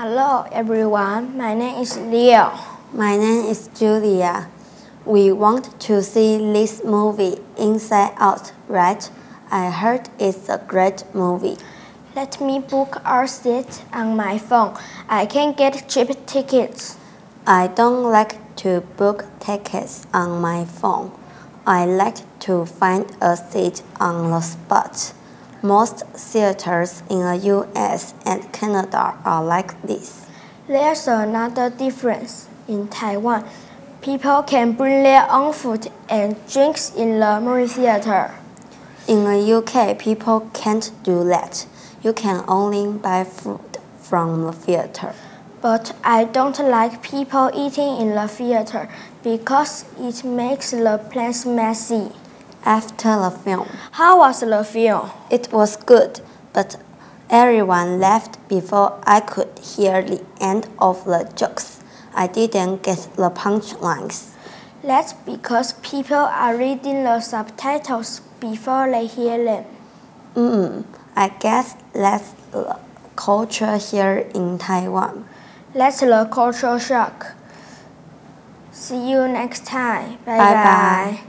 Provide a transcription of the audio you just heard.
Hello everyone, my name is Leo. My name is Julia. We want to see this movie Inside Out, right? I heard it's a great movie. Let me book our seat on my phone. I can get cheap tickets. I don't like to book tickets on my phone. I like to find a seat on the spot. Most theaters in the US and Canada are like this. There's another difference. In Taiwan, people can bring their own food and drinks in the movie theater. In the UK, people can't do that. You can only buy food from the theater. But I don't like people eating in the theater because it makes the place messy. After the film, How was the film? it was good, but everyone left before I could hear the end of the jokes. I didn't get the punchlines. That's because people are reading the subtitles before they hear them. Mm, I guess that's the culture here in Taiwan. That's the cultural shock. See you next time. Bye Bye bye. bye.